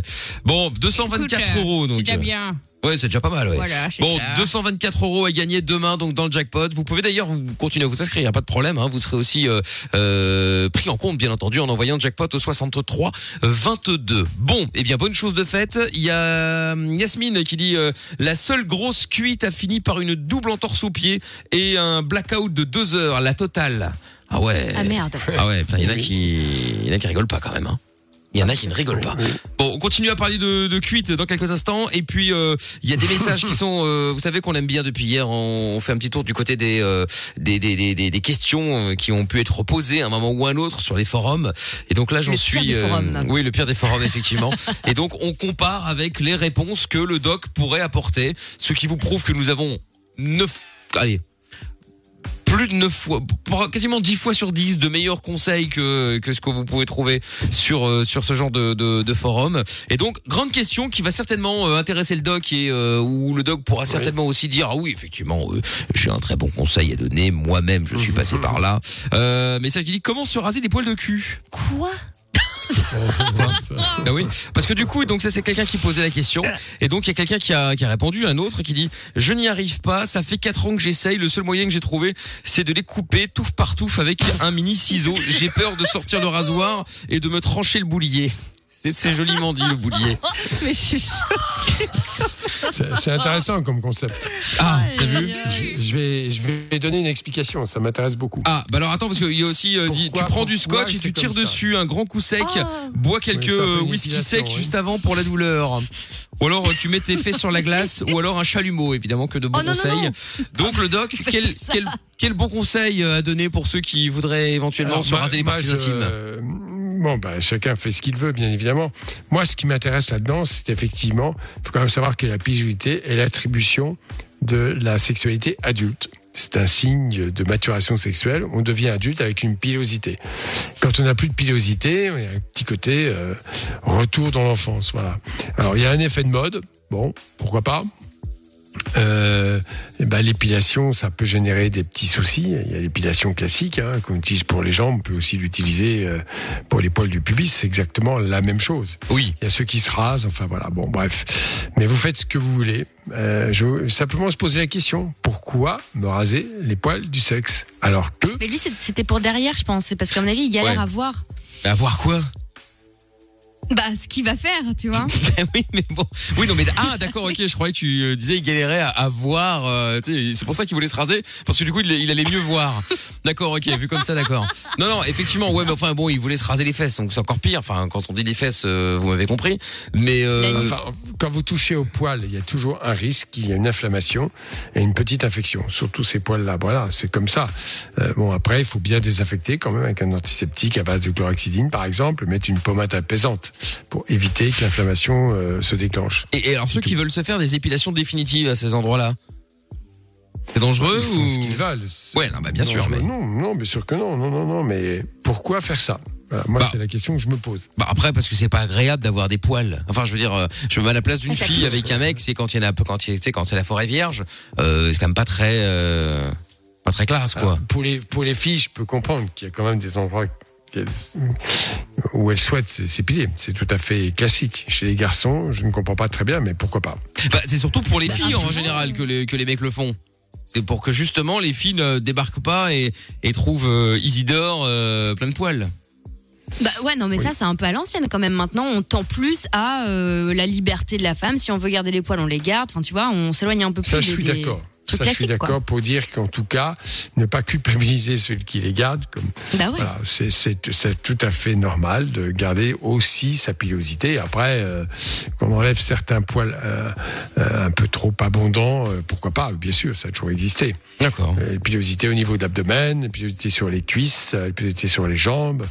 Bon, 224 Écoute, euh, euros donc. C'est euh, bien. Ouais, c'est déjà pas mal, ouais. Voilà, Bon, ça. 224 euros à gagner demain donc dans le jackpot. Vous pouvez d'ailleurs vous continuer à vous inscrire, y a pas de problème. Hein. Vous serez aussi euh, euh, pris en compte, bien entendu, en envoyant le jackpot au 63 22. Bon, eh bien bonne chose de faite. Il y a hum, Yasmine qui dit euh, la seule grosse cuite a fini par une double entorse au pied et un blackout de deux heures, la totale. Ah ouais. ah merde Ah ouais, il y en a qui, il y en a qui rigolent pas quand même. Hein. Il y en a qui ne rigolent pas. Bon, on continue à parler de, de cuite dans quelques instants. Et puis, euh, il y a des messages qui sont... euh, vous savez qu'on aime bien depuis hier. On, on fait un petit tour du côté des, euh, des, des, des, des- des questions euh, qui ont pu être posées à un moment ou à un autre sur les forums. Et donc là, j'en Le pire suis... des forums. oui, le pire des forums, effectivement. Et donc, on compare avec les réponses que le doc pourrait apporter. Ce qui vous prouve que nous avons neuf... Allez, plus de 9 fois, quasiment 10 fois sur 10 de meilleurs conseils que, que ce que vous pouvez trouver sur, euh, sur ce genre de, de, de forum. Et donc, grande question qui va certainement euh, intéresser le doc et euh, où le doc pourra certainement aussi dire, ah oui, effectivement, euh, j'ai un très bon conseil à donner, moi-même, je suis passé par là. Euh, mais ça qui dit, comment se raser des poils de cul? Quoi? Ah oui, parce que du coup, donc ça c'est quelqu'un qui posait la question, et donc il y a quelqu'un qui a, qui a répondu, un autre qui dit je n'y arrive pas, ça fait quatre ans que j'essaye, le seul moyen que j'ai trouvé, c'est de les couper touffe par touffe avec un mini ciseau. J'ai peur de sortir le rasoir et de me trancher le boulier. C'est- joliment dit le boulier. Mais je suis. C'est intéressant comme concept. Ah, t'as vu Je vais, je vais donner une explication. Ça m'intéresse beaucoup. Ah, bah alors attends, parce qu'il y a aussi, euh, dit, tu prends du scotch et tu tires dessus un grand coup sec, Ah. bois quelques Oui, euh, whisky secs oui. juste avant pour la douleur. Ou alors euh, tu mets tes fesses sur la glace, ou alors un chalumeau, évidemment, que de bons Oh, non, conseils. non. Donc le doc, quel, quel, quel bon conseil à donner pour ceux qui voudraient éventuellement Alors, se raser les moi, parties je- intimes euh, Bon, bah, chacun fait ce qu'il veut, bien évidemment. Moi, ce qui m'intéresse là-dedans, c'est effectivement, il faut quand même savoir que la pilosité est l'attribution de la sexualité adulte. C'est un signe de maturation sexuelle. On devient adulte avec une pilosité. Quand on n'a plus de pilosité, il y a un petit côté euh, retour dans l'enfance. Voilà. Alors, il y a un effet de mode. Bon, pourquoi pas? Euh, eh ben, l'épilation, ça peut générer des petits soucis. Il y a l'épilation classique hein, qu'on utilise pour les jambes, on peut aussi l'utiliser euh, pour les poils du pubis. C'est exactement la même chose. Oui. Il y a ceux qui se rasent, enfin voilà. Bon, bref. Mais vous faites ce que vous voulez. Euh, je veux simplement se poser la question pourquoi me raser les poils du sexe? Alors que Mais lui, c'était pour derrière, je pense. C'est parce qu'à mon avis, il galère Ouais. à voir. Mais à voir quoi? Bah, ce qu'il va faire, tu vois. Ben oui, mais bon. Oui, non, mais ah, d'accord, ok. Je croyais que tu euh, disais il galérait à, à voir. euh, tu sais, c'est pour ça qu'il voulait se raser, parce que du coup, il, il allait mieux voir. D'accord, ok. Vu comme ça, d'accord. Non, non, effectivement, ouais, mais enfin bon, il voulait se raser les fesses, donc c'est encore pire. Enfin, quand on dit les fesses, euh, vous m'avez compris. Mais euh, Enfin, quand vous touchez au poil, il y a toujours un risque qu'il y ait une inflammation et une petite infection. Surtout ces poils-là. Voilà, c'est comme ça. Euh, bon, après, il faut bien désinfecter quand même avec un antiseptique à base de chlorhexidine, par exemple, mettre une pommade apaisante pour éviter que l'inflammation euh, se déclenche. et, et alors ceux qui veulent se faire des épilations définitives à ces endroits-là, c'est dangereux Ils font ou ce qu'ils veulent. C'est Ouais, non, bah, bien sûr, mais- Non, non, bien sûr que non, non, non, non. Mais pourquoi faire ça? Voilà, Moi, Bah. c'est la question que je me pose. Bah après parce que c'est pas agréable d'avoir des poils. Enfin je veux dire, euh, je me mets à la place d'une Ah, fille avec un mec, c'est quand il y en a, quand il, tu sais, quand c'est la forêt vierge, euh, c'est quand même pas très, euh, pas très classe quoi. Alors, pour les pour les filles, je peux comprendre qu'il y a quand même des endroits où elles souhaitent s'épiler. C'est tout à fait classique. Chez les garçons, je ne comprends pas très bien, mais pourquoi pas Bah, c'est surtout pour les Bah, filles en général que les que les mecs le font. C'est pour que justement les filles ne débarquent pas et, et trouvent euh, Isidore euh, plein de poils. Bah ouais, non, mais ça, c'est un peu à l'ancienne quand même. Maintenant, on tend plus à euh, la liberté de la femme. Si on veut garder les poils, on les garde. Enfin, tu vois, on s'éloigne un peu plus. Ça, je suis des d'accord. Ça, je suis d'accord pour dire qu'en tout cas, ne pas culpabiliser ceux qui les gardent. Comme, Bah ouais. voilà, c'est, tout à fait normal de garder aussi sa pilosité. Après, euh, qu'on enlève certains poils euh, euh, un peu trop abondants, euh, pourquoi pas Bien sûr, ça a toujours existé. D'accord. Pilosité au niveau de l'abdomen, pilosité sur les cuisses, pilosité sur les jambes.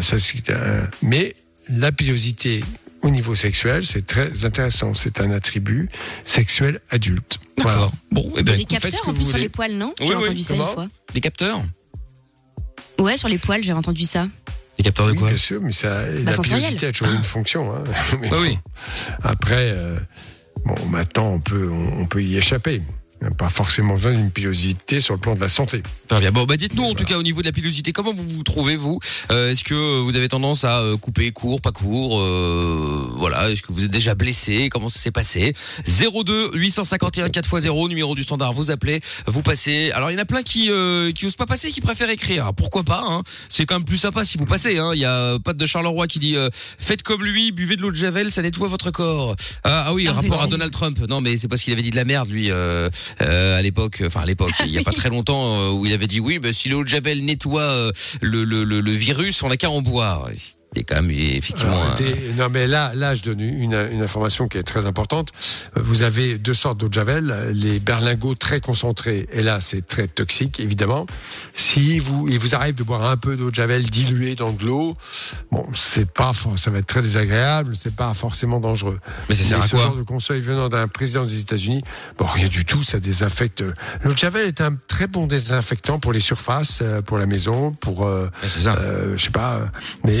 ça, c'est un- Mais la pilosité au niveau sexuel, c'est très intéressant. C'est un attribut sexuel adulte. Voilà. Bon, et ben Il y a des capteurs en plus sur les poils, non Oui, J'ai oui, entendu ça une fois. des capteurs, Ouais, sur les poils, j'ai entendu ça. des capteurs de Oui, quoi bien sûr, mais ça, la Bah, pilosité a toujours une fonction. Hein. Mais Ah bon, oui. Après, euh, bon, maintenant, on peut, on, on peut y échapper. Il n'y a Pas forcément besoin d'une pilosité sur le plan de la santé. Très bien. Bon, bah dites-nous en tout cas au niveau de la pilosité, comment vous vous trouvez vous Euh, Est-ce que vous avez tendance à euh, couper court, pas court euh, Voilà. Est-ce que vous êtes déjà blessé Comment ça s'est passé? 02 851 4x0 numéro du standard. Vous appelez, vous passez. Alors il y en a plein qui euh, qui osent pas passer, qui préfèrent écrire. Alors, pourquoi pas hein? C'est quand même plus sympa si vous passez. Hein. Il y a Pat de Charleroi qui dit euh, faites comme lui, buvez de l'eau de javel, ça nettoie votre corps. Ah, ah oui, Ah, rapport à Donald Trump. Non mais c'est parce qu'il avait dit de la merde lui euh, à l'époque. Enfin à l'époque, il y a pas très longtemps euh, où il avait dit oui, bah, si l'eau de javel nettoie euh, le, le, le, le virus, on n'a qu'à en boire. Et quand même effectivement. Alors, un- t'es- non, mais là, là, je donne une, une information qui est très importante. Vous avez deux sortes d'eau de javel. Les berlingots très concentrés, et là, c'est très toxique, évidemment. Si vous, il vous arrive de boire un peu d'eau de javel diluée dans de l'eau, bon, c'est pas, ça va être très désagréable, c'est pas forcément dangereux. Mais à ce genre de conseil venant d'un président des États-Unis, bon, rien du tout, ça désinfecte. L'eau de javel est un très bon désinfectant pour les surfaces, euh, pour la maison, pour, euh, c'est ça. euh, je sais pas, euh,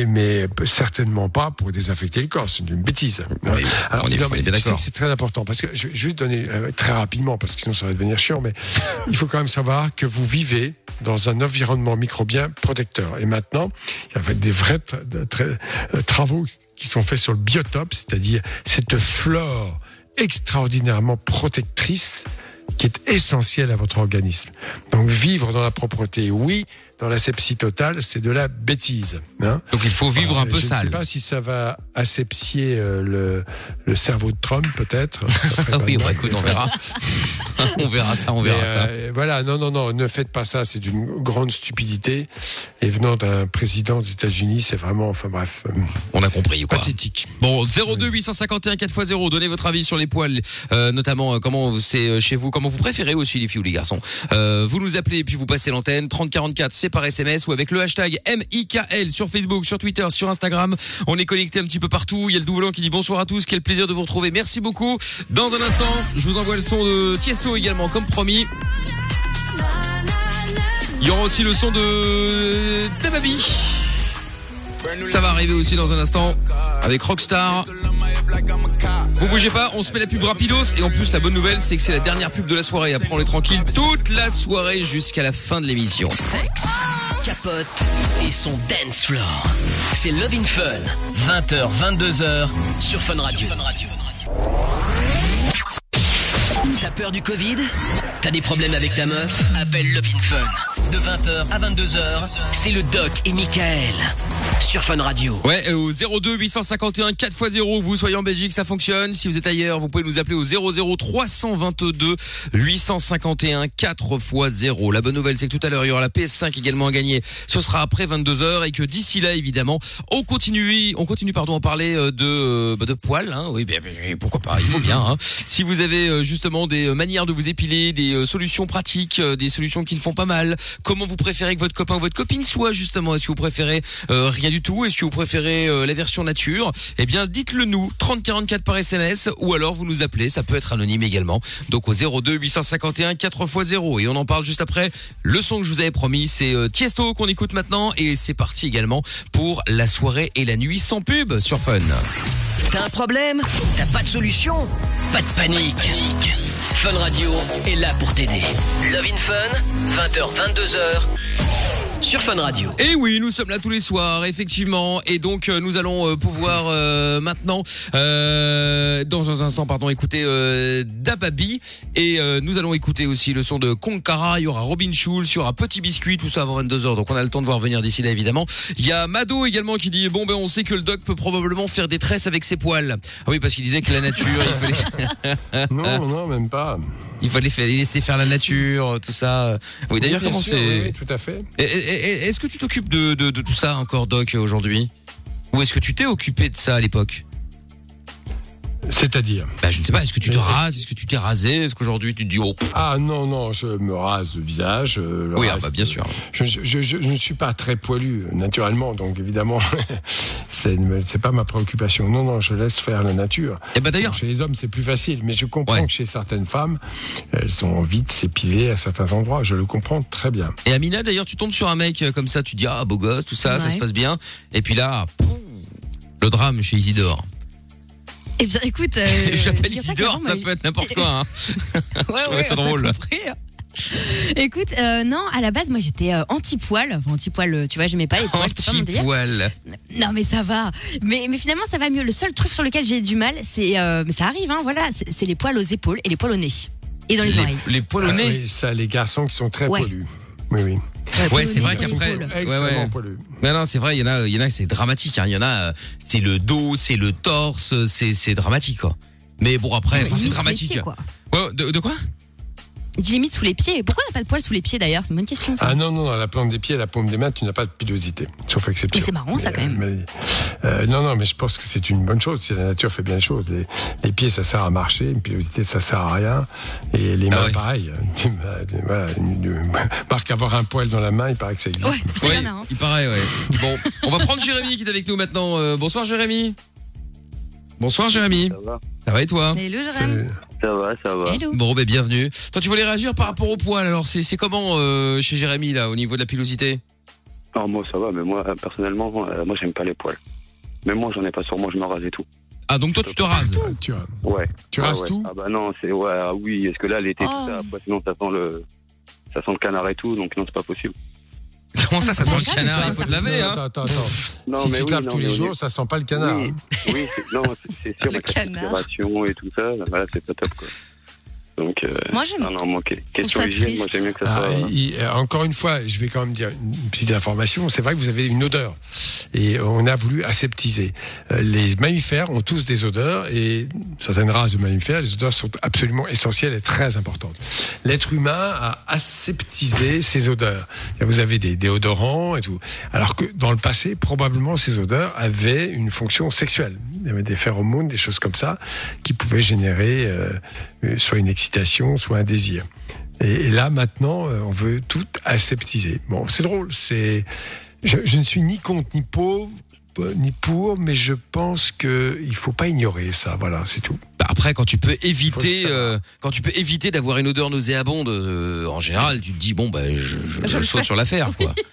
mais, mais certainement pas pour désinfecter le corps. C'est une bêtise. Est- Alors, on est- bien d'accord. c'est très important parce que je vais juste donner euh, très rapidement parce que sinon ça va devenir chiant, mais il faut quand même savoir que vous vivez dans un environnement microbien protecteur. Et maintenant, il y a des vrais tra- de- tra- euh, travaux qui sont faits sur le biotope, c'est-à-dire cette flore extraordinairement protectrice qui est essentielle à votre organisme. Donc vivre dans la propreté, oui, dans l'asepsie totale, c'est de la bêtise. Hein Donc il faut vivre un peu je sale. ne sais pas si ça va asepsier euh, le, le cerveau de Trump, peut-être. Oui, bah écoute, on verra. on verra ça, on mais, verra ça. euh, voilà, non, non, non, ne faites pas ça, c'est d'une grande stupidité. Et venant d'un président des États-Unis, c'est vraiment, enfin bref, euh, On a compris quoi. pathétique. Bon, 02 851 4x0, donnez votre avis sur les poils, euh, notamment euh, comment c'est chez vous, comment vous préférez aussi les filles ou les garçons. Euh, vous nous appelez et puis vous passez l'antenne 3044, c'est par SMS ou avec le hashtag MIKL sur Facebook, sur Twitter, sur Instagram. On est connecté un petit peu partout. Il y a le Doublant qui dit bonsoir à tous, quel plaisir de vous retrouver. Merci beaucoup. Dans un instant, je vous envoie le son de Tiesto également, comme promis. Il y aura aussi le son de Damabi. Ça va arriver aussi dans un instant avec Rockstar. Vous bougez pas, on se met la pub rapidos et en plus la bonne nouvelle c'est que c'est la dernière pub de la soirée. Après on est tranquille toute la soirée jusqu'à la fin de l'émission. Et son dance floor. C'est Love in Fun. 20h, 22h sur Fun Radio. T'as peur du Covid? T'as des problèmes avec ta meuf? Appelle Love in Fun. De 20h à 22h, c'est le Doc et Michael sur Fun Radio. Ouais, euh, au 02 851 4x0, vous soyez en Belgique, ça fonctionne. Si vous êtes ailleurs, vous pouvez nous appeler au 00 322 851 4x0. La bonne nouvelle, c'est que tout à l'heure, il y aura la PS5 également à gagner. Ce sera après 22h et que d'ici là, évidemment, on continue, on continue, pardon, à parler euh, de, euh, bah, de poils, hein. Oui, bien, bien, pourquoi pas, il faut bien, hein. Si vous avez justement des manières de vous épiler, des solutions pratiques, des solutions qui ne font pas mal, comment vous préférez que votre copain ou votre copine soit justement, est-ce que vous préférez euh, rien du tout, est-ce que vous préférez euh, la version nature Eh bien, dites-le nous, 3044 par SMS, ou alors vous nous appelez, ça peut être anonyme également, donc au 02 851 4x0, et on en parle juste après. Le son que je vous avais promis, c'est euh, Tiesto qu'on écoute maintenant, et c'est parti également pour la soirée et la nuit sans pub sur Fun. T'as un problème? T'as pas de solution? Pas de panique. Fun Radio est là pour t'aider. Love in Fun, 20h, 22h sur Fun Radio. Et oui, nous sommes là tous les soirs, effectivement, et donc euh, nous allons euh, pouvoir euh, maintenant, euh, dans un instant, pardon, écouter euh, Dababi, et euh, nous allons écouter aussi le son de Konkara, il y aura Robin Schulz, il y aura Petit Biscuit, tout ça avant 22h, donc on a le temps de voir venir d'ici là, évidemment. Il y a Mado également qui dit, bon ben on sait que le doc peut probablement faire des tresses avec ses poils. Ah oui, parce qu'il disait que la nature, il fallait, Non, non, même pas. Il fallait faire- laisser faire la nature, tout ça. Oui, d'ailleurs, Oui, comment c'est... oui, tout à fait. Est-ce que tu t'occupes de, de, de tout ça encore, Doc, aujourd'hui? Ou est-ce que tu t'es occupé de ça à l'époque? C'est-à-dire bah, Je ne sais pas, est-ce que tu te Mais- rases Est-ce que tu t'es rasé Est-ce qu'aujourd'hui tu te dis, oh, Ah non, non, je me rase le visage. euh, le oui, ah, bah, bien sûr. Je, je, je- je ne suis pas très poilu, euh, naturellement, donc évidemment, c'est c'est pas ma préoccupation. Non, non, je laisse faire la nature. Et bah d'ailleurs, Bon, chez les hommes, c'est plus facile, mais je comprends Ouais. que chez certaines femmes, elles ont envie de s'épiler à certains endroits. Je le comprends très bien. et Amina, d'ailleurs, tu tombes sur un mec euh, comme ça, tu dis, ah, beau gosse, tout ça, ça se passe bien. Et puis là, pouf, le drame chez Isidore. Eh bien, écoute. euh, Je figure-toi Isidore, ça peut être n'importe quoi. Hein. Ouais, trouvais ouais, ça drôle. Écoute, euh, non, à la base, moi j'étais euh, anti-poil. Enfin, anti-poil, euh, tu vois, j'aimais pas les poils. Anti-poil. Non, mais ça va. Mais, mais finalement, ça va mieux. Le seul truc sur lequel j'ai du mal, c'est. euh, mais ça arrive, hein, voilà. C'est les poils aux épaules et les poils au nez. Et dans les, Les, oreilles. les poils au Ah nez. oui, ça, les garçons qui sont très Ouais. poilus. Oui, oui. Au c'est vrai qu'après-. Ouais, ouais. Non, non, c'est vrai, il y en a, il y en a, c'est dramatique. hein. Il y en a, euh, c'est le dos, c'est le torse, c'est, c'est dramatique, quoi. Mais bon, après, Ouais, c'est dramatique. quoi. Ouais, de, de quoi? Limite sous les pieds. Pourquoi on n'a pas de poils sous les pieds d'ailleurs? C'est une bonne question. Ça. Ah non, non, dans la plante des pieds, la paume des mains, tu n'as pas de pilosité, sauf exception. Mais c'est marrant, ça, quand même. mais, euh, non, non, mais je pense que c'est une bonne chose. Si la nature fait bien les choses. Les, les pieds, ça sert à marcher, une pilosité, ça sert à rien. Et les mains, Ah ouais. pareil. Voilà, Marc, avoir un poil dans la main, il paraît que ça existe. Ouais, c'est Ouais, bien, hein. il paraît, ouais. Bon, on va prendre Jérémy qui est avec nous maintenant. Euh, bonsoir Jérémy. Bonsoir Jérémy. Ça va, Ça va et toi? Hello, Jérém. Ça va, ça va. Hello. Bon, ben bienvenue. Toi, tu voulais réagir par rapport au poil. Alors, c'est, c'est comment euh, chez Jérémy là, au niveau de la pilosité? Non, moi, ça va, mais moi, euh, personnellement, euh, moi, j'aime pas les poils. Même moi, j'en ai pas sur moi, je me rase et tout. Ah, donc toi, tu te rases? Ah, tu vois. Ouais. Tu Ah rases ouais. tout? Ah bah non, c'est ouais, ah oui, est-ce que là l'été Oh. tout ça, après sinon ça sent le ça sent le canard et tout, donc non c'est pas possible. Comment ça, ça sent le canard Il faut te laver, Non, hein Attends, attends, attends. Non si mais tu te oui, laves non, tous les jours, est- ça sent pas le canard. Oui, hein. oui non, c'est- sûr, Le canard. respiration et tout ça, voilà, c'est pas top quoi. Donc, euh, Moi, j'aime- ah non, moi, que- question ça hygiène, moi, j'aime mieux que ça Ah, soit. il- euh, encore une fois, je vais quand même dire une petite information. C'est vrai que vous avez une odeur et on a voulu aseptiser. Euh, Les mammifères ont tous des odeurs et certaines races de mammifères, les odeurs sont absolument essentielles et très importantes. L'être humain a aseptisé ses odeurs. Vous avez des déodorants et tout. Alors que dans le passé, probablement ces odeurs avaient une fonction sexuelle. Il y avait des phéromones, des choses comme ça, qui pouvaient générer euh, soit une excitation, soit un désir. Et, et là, maintenant, euh, on veut tout aseptiser. Bon, c'est drôle. C'est, je, je ne suis ni contre ni pour, euh, ni pour, mais je pense que il faut pas ignorer ça. Voilà, c'est tout. Bah, après, quand tu peux éviter, euh, quand tu peux éviter d'avoir une odeur nauséabonde, euh, en général, tu te dis bon bah je, je, je le saute sur l'affaire quoi.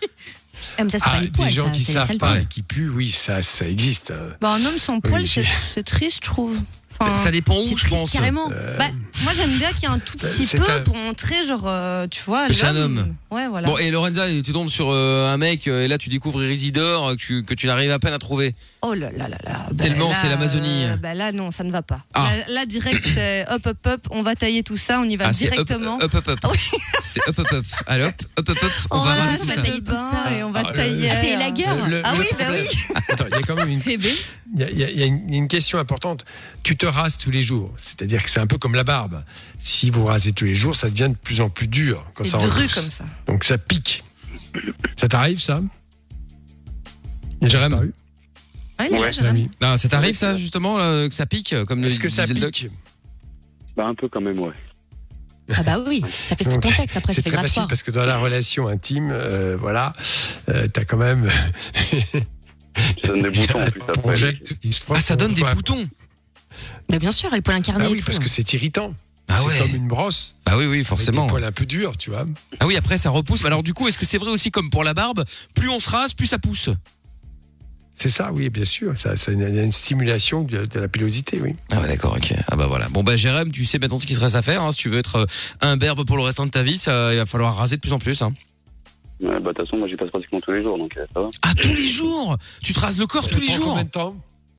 Ah, mais ça, c'est pas Ah, poils, des gens ça, qui savent pas et qui puent, oui, ça, ça existe. euh. Bah, un homme sans poil, c'est triste, je trouve. Enfin, ça dépend où, je pense. carrément. bah, moi, j'aime bien qu'il y ait un tout petit c'est peu un- pour montrer, genre, euh, tu vois. C'est un homme. Ouais, voilà. Bon et Lorenza, tu tombes sur euh, un mec euh, et là tu découvres Isidore que tu, que tu n'arrives à peine à trouver. Oh là là là là. Bah, Tellement c'est l'Amazonie. euh, bah là, non, ça ne va pas. Ah. Là, là, direct, c'est hop, hop, hop, on va tailler tout ça, on y va Ah, up, directement. up, up, up. Ah oui. C'est up, up, up. Allez hop, hop, hop, hop. On On va va raser tout ça. tailler le tout bain ça. et on va Ah, le- tailler. Ah, la gueule. Le- Ah oui, bah problème- Attends, il y a quand même une, Eh ben, une, il y a une question importante. Tu te rases tous les jours, c'est-à-dire que c'est un peu comme la barbe. Si vous rasez tous les jours, ça devient de plus en plus dur. Quand C'est ça dru comme ça. Donc ça pique. Ça t'arrive ça? Jérém Ah, Ouais. Non, ça t'arrive ça justement là, que ça pique comme le Est-ce que ça pique? Bah, un peu quand même, ouais. ah bah oui, ça fait ce contexte après, C'est c'est très facile parce que dans la relation intime, euh, voilà, euh, t'as quand même Ça donne des boutons, en plus, après. project qui se Ah ça donne des boutons. Bah bien sûr, elle peut l'incarner. Ah oui, tout. parce que c'est irritant. Ah c'est ouais. comme une brosse. Bah oui oui Avec forcément. des poils un peu durs, tu vois. Ah oui après ça repousse. Mais alors du coup est-ce que c'est vrai aussi comme pour la barbe, plus on se rase, plus ça pousse. C'est ça, oui, bien sûr. Ça, ça- il y a une stimulation de, de la pilosité, oui. Ah ouais d'accord ok. Ah bah voilà. Bon bah Jérém, tu sais maintenant ce qu'il se reste à faire. hein. Si tu veux être euh, un berbe pour le restant de ta vie, ça, il va falloir raser de plus en plus. Hein. Ouais, bah, de toute façon, moi, j'y passe pratiquement tous les jours, donc euh, ça va. Ah tous les jours? Tu te rases le corps tous les jours? Combien de temps?